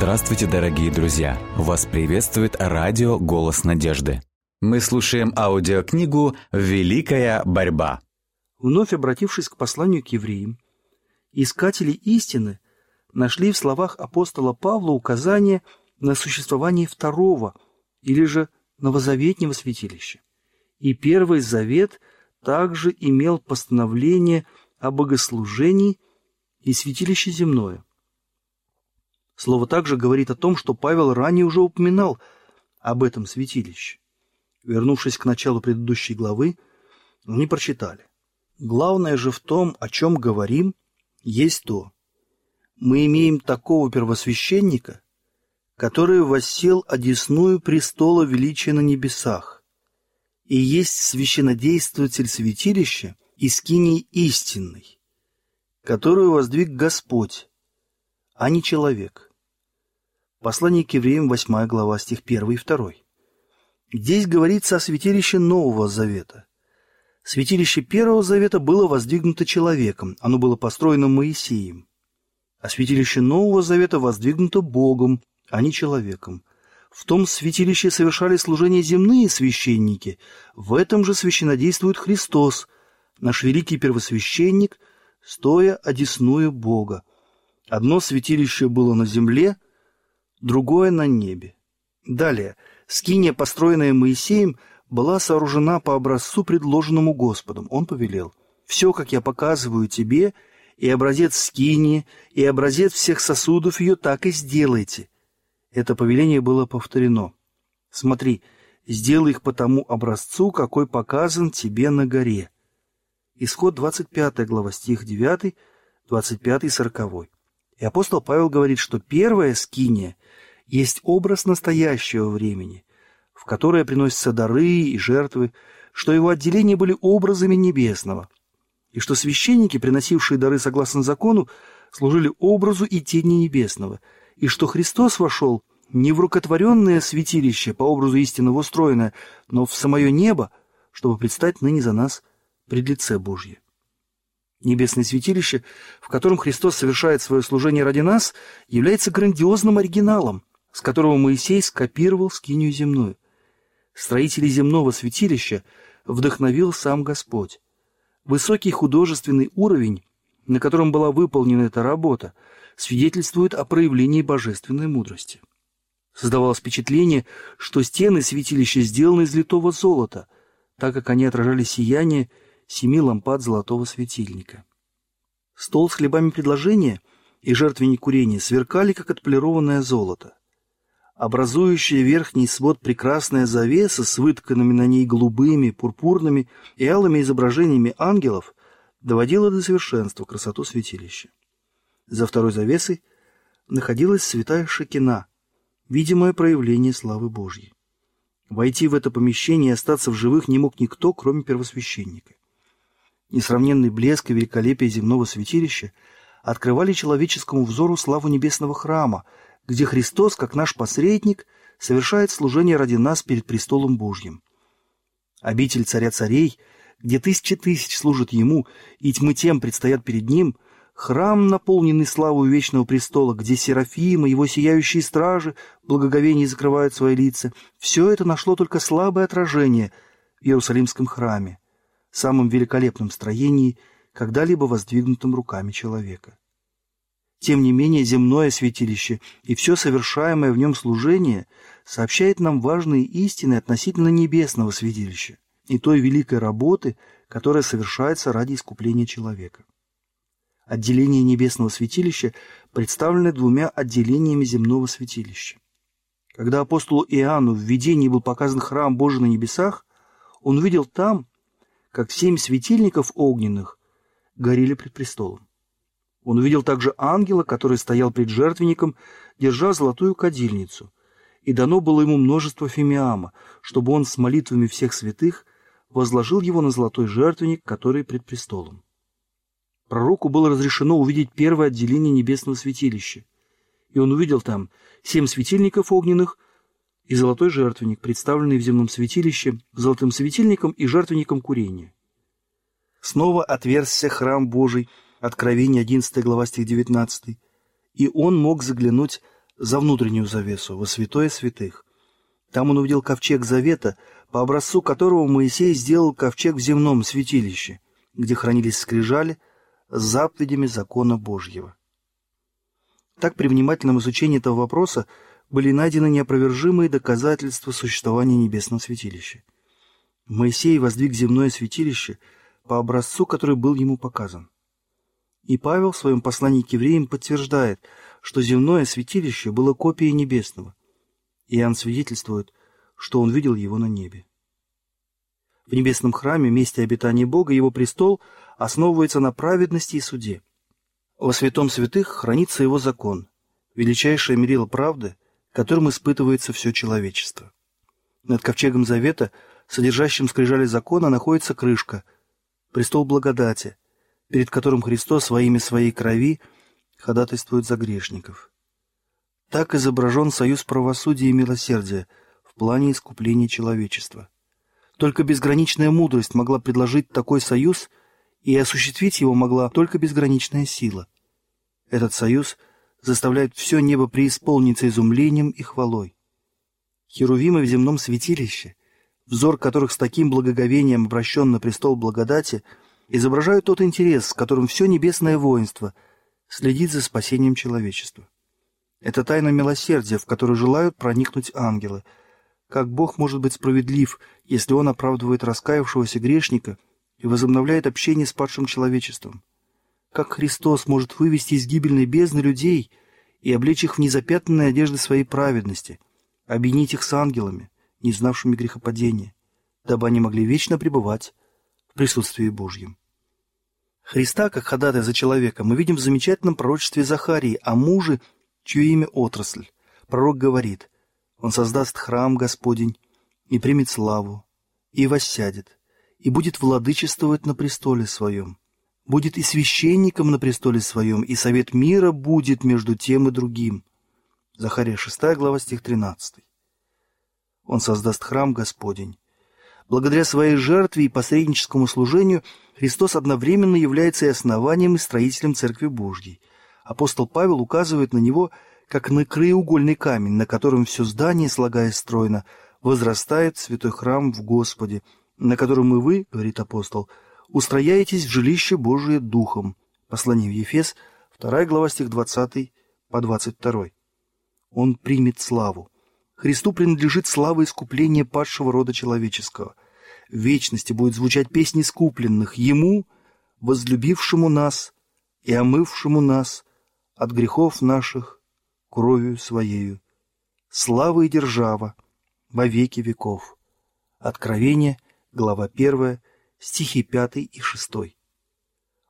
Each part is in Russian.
Здравствуйте, дорогие друзья! Вас приветствует радио «Голос надежды». Мы слушаем аудиокнигу «Великая борьба». Вновь обратившись к посланию к евреям, искатели истины нашли в словах апостола Павла указание на существование второго или же новозаветнего святилища. И Первый Завет также имел постановление о богослужении и святилище земное – Слово также говорит о том, что Павел ранее уже упоминал об этом святилище. Вернувшись к началу предыдущей главы, они прочитали. Главное же в том, о чем говорим, есть то. Мы имеем такого первосвященника, который воссел одесную престола величия на небесах, и есть священодействователь святилища и скинии истинной, которую воздвиг Господь, а не человек. Послание к евреям, 8 глава, стих 1 и 2. Здесь говорится о святилище Нового Завета. Святилище Первого Завета было воздвигнуто человеком, оно было построено Моисеем. А святилище Нового Завета воздвигнуто Богом, а не человеком. В том святилище совершали служение земные священники, в этом же священодействует Христос, наш великий первосвященник, стоя одесную Бога. Одно святилище было на земле – другое на небе. Далее, скиния, построенная Моисеем, была сооружена по образцу, предложенному Господом. Он повелел, «Все, как я показываю тебе, и образец скинии, и образец всех сосудов ее, так и сделайте». Это повеление было повторено. «Смотри, сделай их по тому образцу, какой показан тебе на горе». Исход 25 глава, стих 9, 25 40. И апостол Павел говорит, что первая скиния есть образ настоящего времени, в которое приносятся дары и жертвы, что его отделения были образами небесного, и что священники, приносившие дары согласно закону, служили образу и тени небесного, и что Христос вошел не в рукотворенное святилище, по образу истинного устроенное, но в самое небо, чтобы предстать ныне за нас пред лице Божье. Небесное святилище, в котором Христос совершает свое служение ради нас, является грандиозным оригиналом, с которого Моисей скопировал скинию земную. Строителей земного святилища вдохновил сам Господь. Высокий художественный уровень, на котором была выполнена эта работа, свидетельствует о проявлении божественной мудрости. Создавалось впечатление, что стены святилища сделаны из литого золота, так как они отражали сияние семи лампад золотого светильника. Стол с хлебами предложения и жертвенник курения сверкали, как отполированное золото. Образующая верхний свод прекрасная завеса с вытканными на ней голубыми, пурпурными и алыми изображениями ангелов доводила до совершенства красоту святилища. За второй завесой находилась святая Шекина, видимое проявление славы Божьей. Войти в это помещение и остаться в живых не мог никто, кроме первосвященника. Несравненный блеск и великолепие земного святилища открывали человеческому взору славу небесного храма, где Христос, как наш посредник, совершает служение ради нас перед престолом Божьим. Обитель царя царей, где тысячи тысяч служат Ему, и тьмы тем предстоят перед Ним, храм, наполненный славой вечного престола, где серафимы, его сияющие стражи, благоговение закрывают свои лица, все это нашло только слабое отражение в Иерусалимском храме самом великолепном строении, когда-либо воздвигнутом руками человека. Тем не менее, земное святилище и все совершаемое в нем служение сообщает нам важные истины относительно небесного святилища и той великой работы, которая совершается ради искупления человека. Отделение небесного святилища представлено двумя отделениями земного святилища. Когда апостолу Иоанну в видении был показан храм Божий на небесах, он увидел там как семь светильников огненных горели пред престолом. Он увидел также ангела, который стоял пред жертвенником, держа золотую кадильницу, и дано было ему множество фимиама, чтобы он с молитвами всех святых возложил его на золотой жертвенник, который пред престолом. Пророку было разрешено увидеть первое отделение небесного святилища, и он увидел там семь светильников огненных – и золотой жертвенник, представленный в земном святилище золотым светильником и жертвенником курения. Снова отверзся храм Божий, Откровение 11 глава стих 19, и он мог заглянуть за внутреннюю завесу, во святое святых. Там он увидел ковчег завета, по образцу которого Моисей сделал ковчег в земном святилище, где хранились скрижали с заповедями закона Божьего. Так при внимательном изучении этого вопроса были найдены неопровержимые доказательства существования небесного святилища. Моисей воздвиг земное святилище по образцу, который был ему показан. И Павел в своем послании к евреям подтверждает, что земное святилище было копией небесного. Иоанн свидетельствует, что он видел его на небе. В небесном храме, месте обитания Бога, его престол основывается на праведности и суде. Во святом святых хранится его закон, величайшее мерило правды, которым испытывается все человечество. Над ковчегом завета, содержащим скрижали закона, находится крышка, престол благодати, перед которым Христос во имя своей крови ходатайствует за грешников. Так изображен союз правосудия и милосердия в плане искупления человечества. Только безграничная мудрость могла предложить такой союз, и осуществить его могла только безграничная сила. Этот союз заставляет все небо преисполниться изумлением и хвалой. Херувимы в земном святилище, взор которых с таким благоговением обращен на престол благодати, изображают тот интерес, с которым все небесное воинство следит за спасением человечества. Это тайна милосердия, в которую желают проникнуть ангелы – как Бог может быть справедлив, если Он оправдывает раскаявшегося грешника и возобновляет общение с падшим человечеством? Как Христос может вывести из гибельной бездны людей и облечь их в незапятнанные одежды своей праведности, объединить их с ангелами, не знавшими грехопадения, дабы они могли вечно пребывать в присутствии Божьем? Христа, как ходатай за человека, мы видим в замечательном пророчестве Захарии о муже, чье имя отрасль. Пророк говорит, он создаст храм Господень и примет славу, и воссядет, и будет владычествовать на престоле своем. Будет и священником на престоле своем, и совет мира будет между тем и другим. Захария 6 глава, стих 13. Он создаст храм Господень. Благодаря своей жертве и посредническому служению Христос одновременно является и основанием, и строителем Церкви Божьей. Апостол Павел указывает на него – как на краеугольный камень, на котором все здание, слагаясь стройно, возрастает святой храм в Господе, на котором и вы, говорит апостол, устрояетесь в жилище Божие Духом. Послание в Ефес, 2 глава, стих 20 по 22. Он примет славу. Христу принадлежит слава искупления падшего рода человеческого. В вечности будет звучать песни искупленных Ему, возлюбившему нас и омывшему нас от грехов наших кровью Своею, слава и держава во веки веков. Откровение, глава 1, стихи 5 и 6.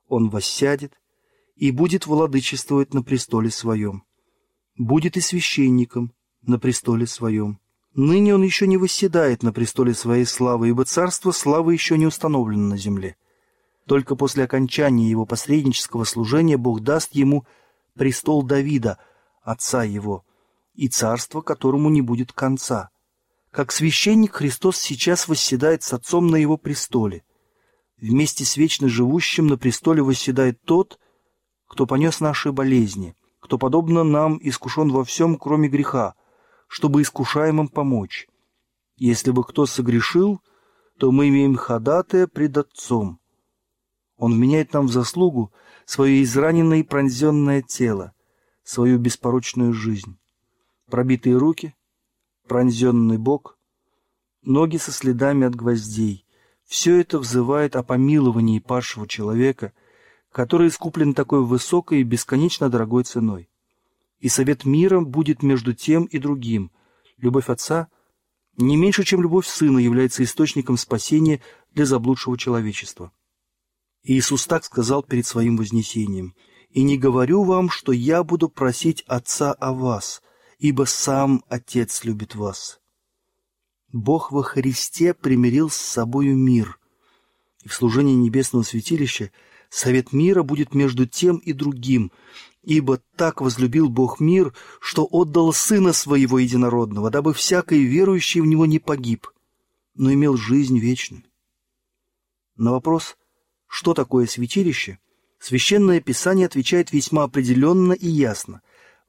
Он воссядет и будет владычествовать на престоле своем. Будет и священником на престоле своем. Ныне он еще не восседает на престоле своей славы, ибо царство славы еще не установлено на земле. Только после окончания его посреднического служения Бог даст ему престол Давида – Отца Его, и царство, которому не будет конца. Как священник Христос сейчас восседает с Отцом на Его престоле. Вместе с вечно живущим на престоле восседает тот, кто понес наши болезни, кто, подобно нам, искушен во всем, кроме греха, чтобы искушаемым помочь. Если бы кто согрешил, то мы имеем ходатая пред Отцом. Он вменяет нам в заслугу свое израненное и пронзенное тело, свою беспорочную жизнь. Пробитые руки, пронзенный бок, ноги со следами от гвоздей — все это взывает о помиловании падшего человека, который искуплен такой высокой и бесконечно дорогой ценой. И совет мира будет между тем и другим. Любовь Отца не меньше, чем любовь Сына, является источником спасения для заблудшего человечества. Иисус так сказал перед своим вознесением – и не говорю вам, что я буду просить Отца о вас, ибо сам Отец любит вас. Бог во Христе примирил с собою мир, и в служении небесного святилища совет мира будет между тем и другим, ибо так возлюбил Бог мир, что отдал Сына Своего Единородного, дабы всякий верующий в Него не погиб, но имел жизнь вечную. На вопрос, что такое святилище – Священное Писание отвечает весьма определенно и ясно.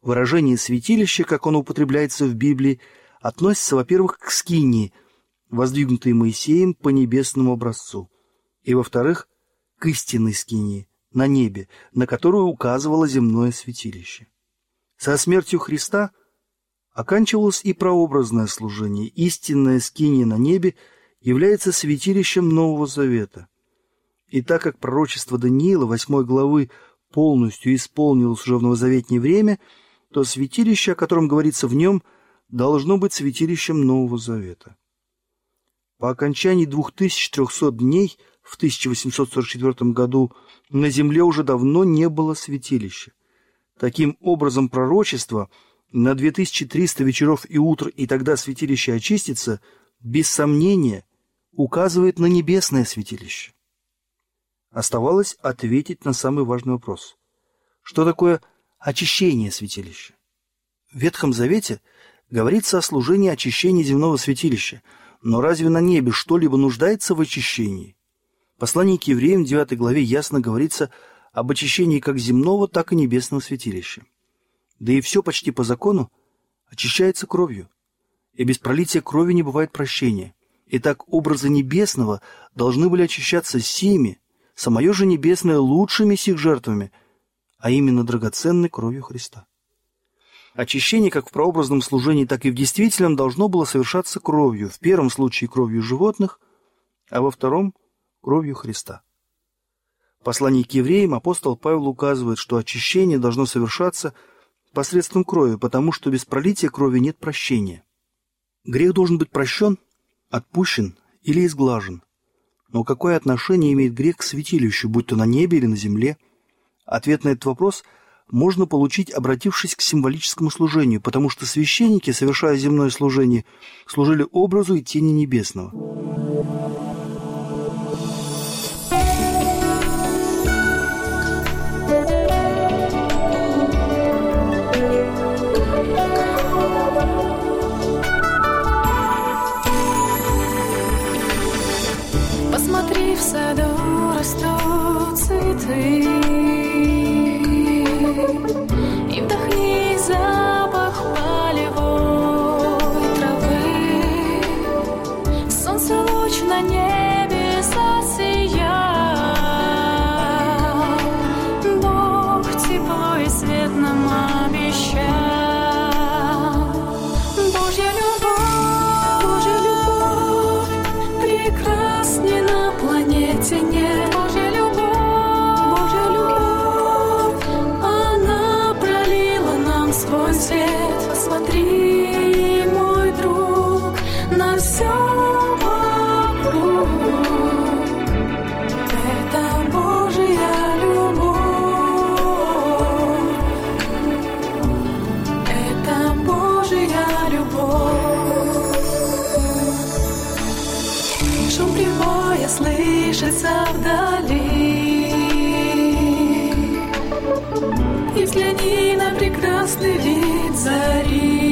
Выражение «святилище», как оно употребляется в Библии, относится, во-первых, к скинии, воздвигнутой Моисеем по небесному образцу, и, во-вторых, к истинной скинии, на небе, на которую указывало земное святилище. Со смертью Христа оканчивалось и прообразное служение. Истинная скиния на небе является святилищем Нового Завета. И так как пророчество Даниила, 8 главы, полностью исполнилось уже в новозаветнее время, то святилище, о котором говорится в нем, должно быть святилищем Нового Завета. По окончании 2300 дней в 1844 году на земле уже давно не было святилища. Таким образом, пророчество на 2300 вечеров и утр, и тогда святилище очистится, без сомнения, указывает на небесное святилище. Оставалось ответить на самый важный вопрос. Что такое очищение святилища? В Ветхом Завете говорится о служении очищения земного святилища, но разве на небе что-либо нуждается в очищении? Послание к евреям в 9 главе ясно говорится об очищении как земного, так и небесного святилища. Да и все почти по закону очищается кровью, и без пролития крови не бывает прощения. Итак, образы небесного должны были очищаться сими, самое же небесное лучшими сих жертвами, а именно драгоценной кровью Христа. Очищение как в прообразном служении, так и в действительном должно было совершаться кровью, в первом случае кровью животных, а во втором – кровью Христа. В послании к евреям апостол Павел указывает, что очищение должно совершаться посредством крови, потому что без пролития крови нет прощения. Грех должен быть прощен, отпущен или изглажен – но какое отношение имеет грех к святилищу, будь то на небе или на земле? Ответ на этот вопрос можно получить, обратившись к символическому служению, потому что священники, совершая земное служение, служили образу и тени небесного. Планете нет Божья любовь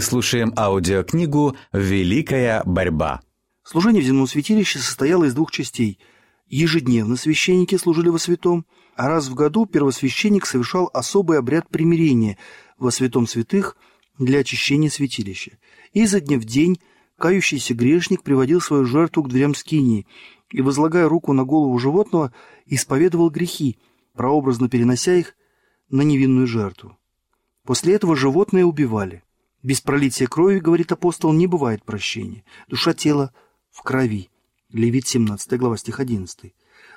Слушаем аудиокнигу «Великая борьба». Служение в земном святилище состояло из двух частей. Ежедневно священники служили во святом, а раз в году первосвященник совершал особый обряд примирения во святом святых для очищения святилища. И изо дня в день кающийся грешник приводил свою жертву к дверям скинии и, возлагая руку на голову животного, исповедовал грехи, прообразно перенося их на невинную жертву. После этого животное убивали. Без пролития крови, говорит апостол, не бывает прощения. Душа тела в крови. Левит 17 глава стих 11.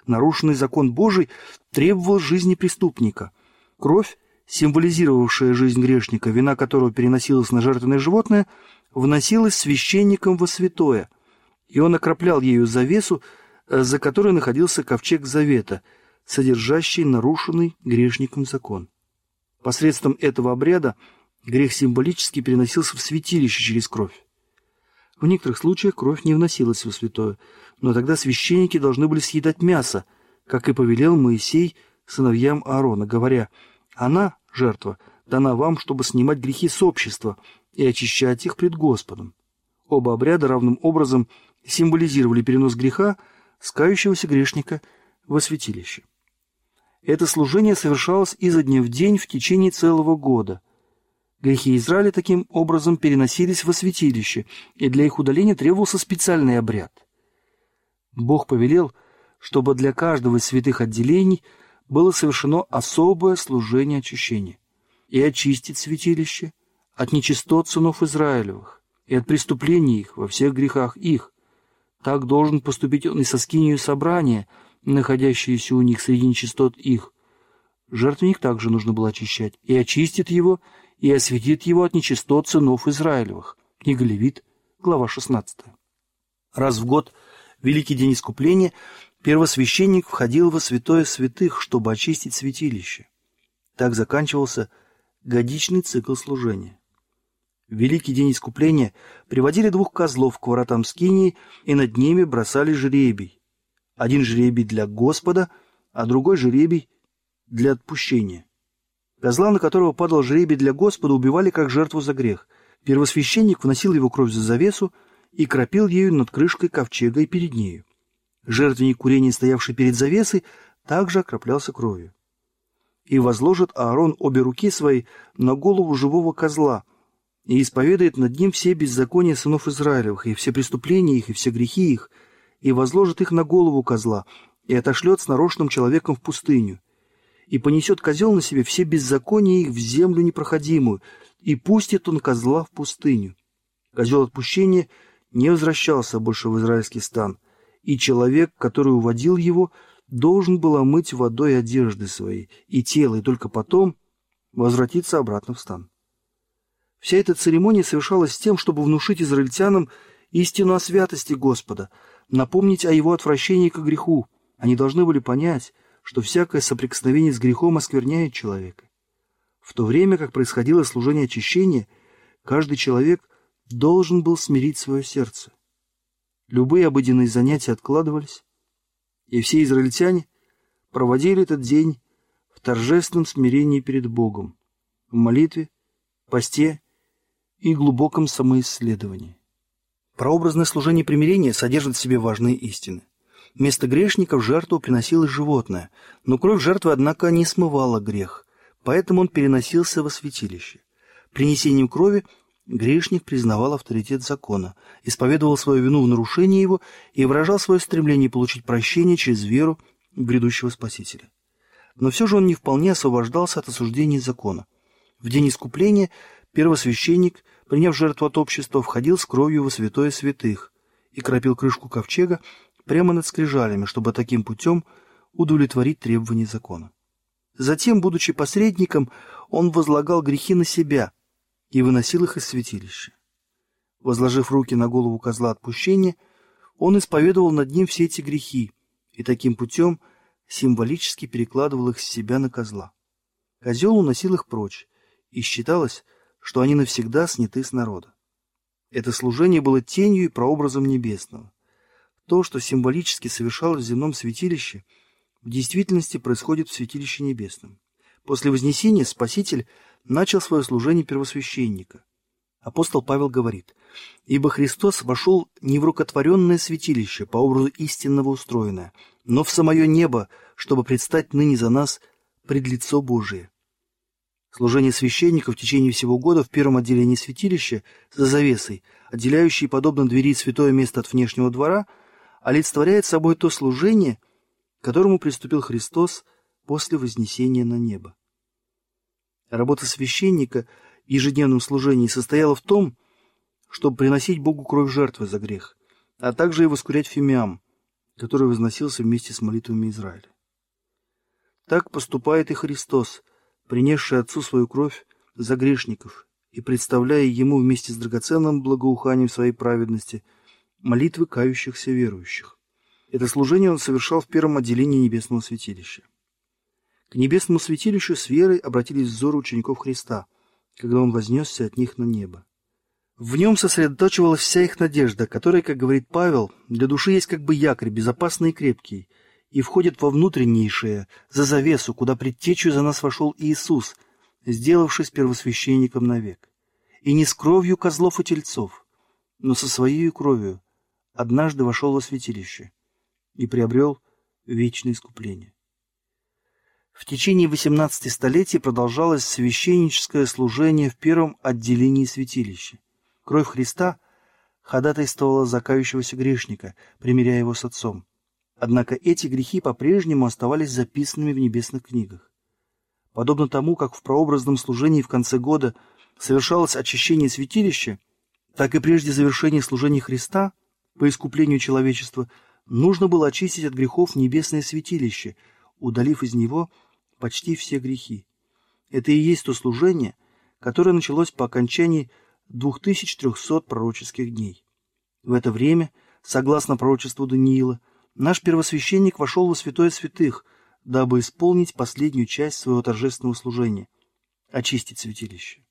Нарушенный закон Божий требовал жизни преступника. Кровь, символизировавшая жизнь грешника, вина которого переносилась на жертвенное животное, вносилась священником во святое, и он окроплял ею завесу, э, за которой находился ковчег завета, содержащий нарушенный грешником закон. Посредством этого обряда грех символически переносился в святилище через кровь. В некоторых случаях кровь не вносилась во святое, но тогда священники должны были съедать мясо, как и повелел Моисей сыновьям Аарона, говоря, «Она, жертва, дана вам, чтобы снимать грехи с общества и очищать их пред Господом». Оба обряда равным образом символизировали перенос греха с кающегося грешника во святилище. Это служение совершалось изо дня в день в течение целого года – Грехи Израиля таким образом переносились во святилище, и для их удаления требовался специальный обряд. Бог повелел, чтобы для каждого из святых отделений было совершено особое служение очищения и очистить святилище от нечистот сынов Израилевых и от преступлений их во всех грехах их. Так должен поступить он и со скинию собрания, находящиеся у них среди нечистот их. Жертвенник также нужно было очищать, и очистит его, и осветит его от нечистот сынов Израилевых. Книга Левит, глава 16. Раз в год, Великий день искупления, первосвященник входил во святое святых, чтобы очистить святилище. Так заканчивался годичный цикл служения. В Великий день искупления приводили двух козлов к воротам скинии и над ними бросали жребий. Один жребий для Господа, а другой жребий для отпущения. Козла, на которого падал жребий для Господа, убивали как жертву за грех. Первосвященник вносил его кровь за завесу и кропил ею над крышкой ковчега и перед нею. Жертвенник курения, стоявший перед завесой, также окроплялся кровью. И возложит Аарон обе руки свои на голову живого козла и исповедает над ним все беззакония сынов Израилевых, и все преступления их, и все грехи их, и возложит их на голову козла, и отошлет с нарочным человеком в пустыню и понесет козел на себе все беззакония их в землю непроходимую, и пустит он козла в пустыню. Козел отпущения не возвращался больше в израильский стан, и человек, который уводил его, должен был омыть водой одежды свои и тело, и только потом возвратиться обратно в стан. Вся эта церемония совершалась с тем, чтобы внушить израильтянам истину о святости Господа, напомнить о его отвращении к греху. Они должны были понять, что всякое соприкосновение с грехом оскверняет человека. В то время, как происходило служение очищения, каждый человек должен был смирить свое сердце. Любые обыденные занятия откладывались, и все израильтяне проводили этот день в торжественном смирении перед Богом, в молитве, посте и глубоком самоисследовании. Прообразное служение примирения содержит в себе важные истины. Вместо грешников жертву приносилось животное, но кровь жертвы, однако, не смывала грех, поэтому он переносился во святилище. Принесением крови грешник признавал авторитет закона, исповедовал свою вину в нарушении его и выражал свое стремление получить прощение через веру в грядущего Спасителя. Но все же он не вполне освобождался от осуждения закона. В день искупления первосвященник, приняв жертву от общества, входил с кровью во святое святых и кропил крышку ковчега прямо над скрижалями, чтобы таким путем удовлетворить требования закона. Затем, будучи посредником, он возлагал грехи на себя и выносил их из святилища. Возложив руки на голову козла отпущения, он исповедовал над ним все эти грехи и таким путем символически перекладывал их с себя на козла. Козел уносил их прочь, и считалось, что они навсегда сняты с народа. Это служение было тенью и прообразом небесного. То, что символически совершалось в земном святилище, в действительности происходит в святилище небесном. После Вознесения Спаситель начал свое служение первосвященника. Апостол Павел говорит, «Ибо Христос вошел не в рукотворенное святилище, по образу истинного устроенное, но в самое небо, чтобы предстать ныне за нас пред лицо Божие». Служение священника в течение всего года в первом отделении святилища за завесой, отделяющей, подобно двери, святое место от внешнего двора, олицетворяет собой то служение, к которому приступил Христос после вознесения на небо. Работа священника в ежедневном служении состояла в том, чтобы приносить Богу кровь жертвы за грех, а также и воскурять фимиам, который возносился вместе с молитвами Израиля. Так поступает и Христос – принесший Отцу свою кровь за грешников и представляя Ему вместе с драгоценным благоуханием своей праведности молитвы кающихся верующих. Это служение он совершал в первом отделении Небесного святилища. К Небесному святилищу с верой обратились взоры учеников Христа, когда он вознесся от них на небо. В нем сосредоточивалась вся их надежда, которая, как говорит Павел, для души есть как бы якорь, безопасный и крепкий – и входит во внутреннейшее, за завесу, куда предтечью за нас вошел Иисус, сделавшись первосвященником навек. И не с кровью козлов и тельцов, но со своей кровью однажды вошел во святилище и приобрел вечное искупление. В течение 18 столетий продолжалось священническое служение в первом отделении святилища. Кровь Христа ходатайствовала за кающегося грешника, примиряя его с отцом. Однако эти грехи по-прежнему оставались записанными в небесных книгах. Подобно тому, как в прообразном служении в конце года совершалось очищение святилища, так и прежде завершения служения Христа по искуплению человечества нужно было очистить от грехов небесное святилище, удалив из него почти все грехи. Это и есть то служение, которое началось по окончании 2300 пророческих дней. В это время, согласно пророчеству Даниила, наш первосвященник вошел во святое святых, дабы исполнить последнюю часть своего торжественного служения – очистить святилище.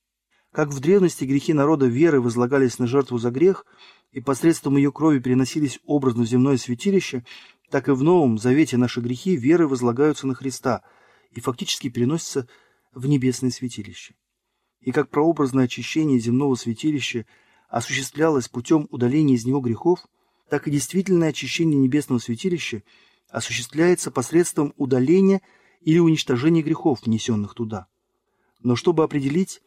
Как в древности грехи народа веры возлагались на жертву за грех и посредством ее крови переносились образно в земное святилище, так и в Новом Завете наши грехи веры возлагаются на Христа и фактически переносятся в небесное святилище. И как прообразное очищение земного святилища осуществлялось путем удаления из него грехов – так и действительное очищение небесного святилища осуществляется посредством удаления или уничтожения грехов, внесенных туда. Но чтобы определить,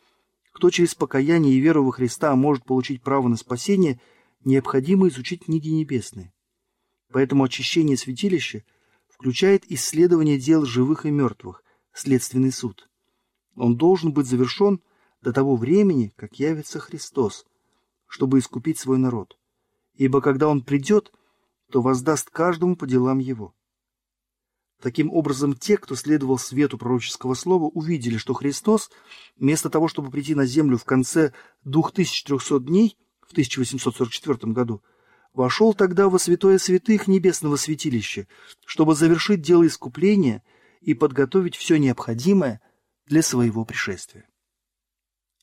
кто через покаяние и веру во Христа может получить право на спасение, необходимо изучить книги небесные. Поэтому очищение святилища включает исследование дел живых и мертвых, следственный суд. Он должен быть завершен до того времени, как явится Христос, чтобы искупить свой народ ибо когда он придет, то воздаст каждому по делам его. Таким образом, те, кто следовал свету пророческого слова, увидели, что Христос, вместо того, чтобы прийти на землю в конце 2300 дней, в 1844 году, вошел тогда во святое святых небесного святилища, чтобы завершить дело искупления и подготовить все необходимое для своего пришествия.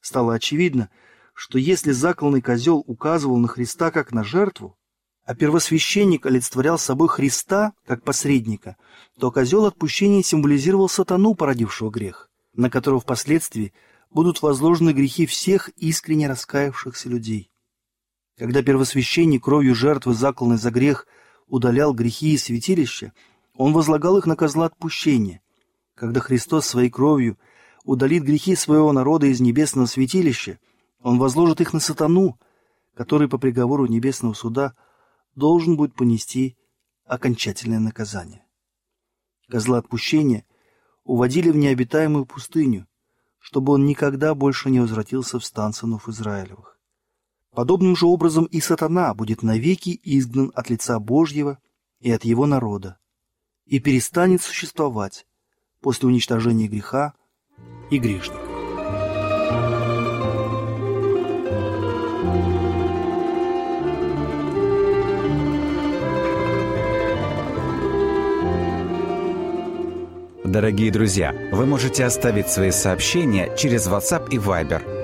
Стало очевидно, что если закланный козел указывал на Христа как на жертву, а первосвященник олицетворял собой Христа как посредника, то козел отпущения символизировал сатану, породившего грех, на которого впоследствии будут возложены грехи всех искренне раскаявшихся людей. Когда первосвященник кровью жертвы, закланной за грех, удалял грехи из святилища, он возлагал их на козла отпущения. Когда Христос своей кровью удалит грехи своего народа из небесного святилища, он возложит их на сатану, который по приговору небесного суда должен будет понести окончательное наказание. Козла отпущения уводили в необитаемую пустыню, чтобы он никогда больше не возвратился в стан сынов Израилевых. Подобным же образом и сатана будет навеки изгнан от лица Божьего и от его народа, и перестанет существовать после уничтожения греха и грешников. Дорогие друзья, вы можете оставить свои сообщения через WhatsApp и Viber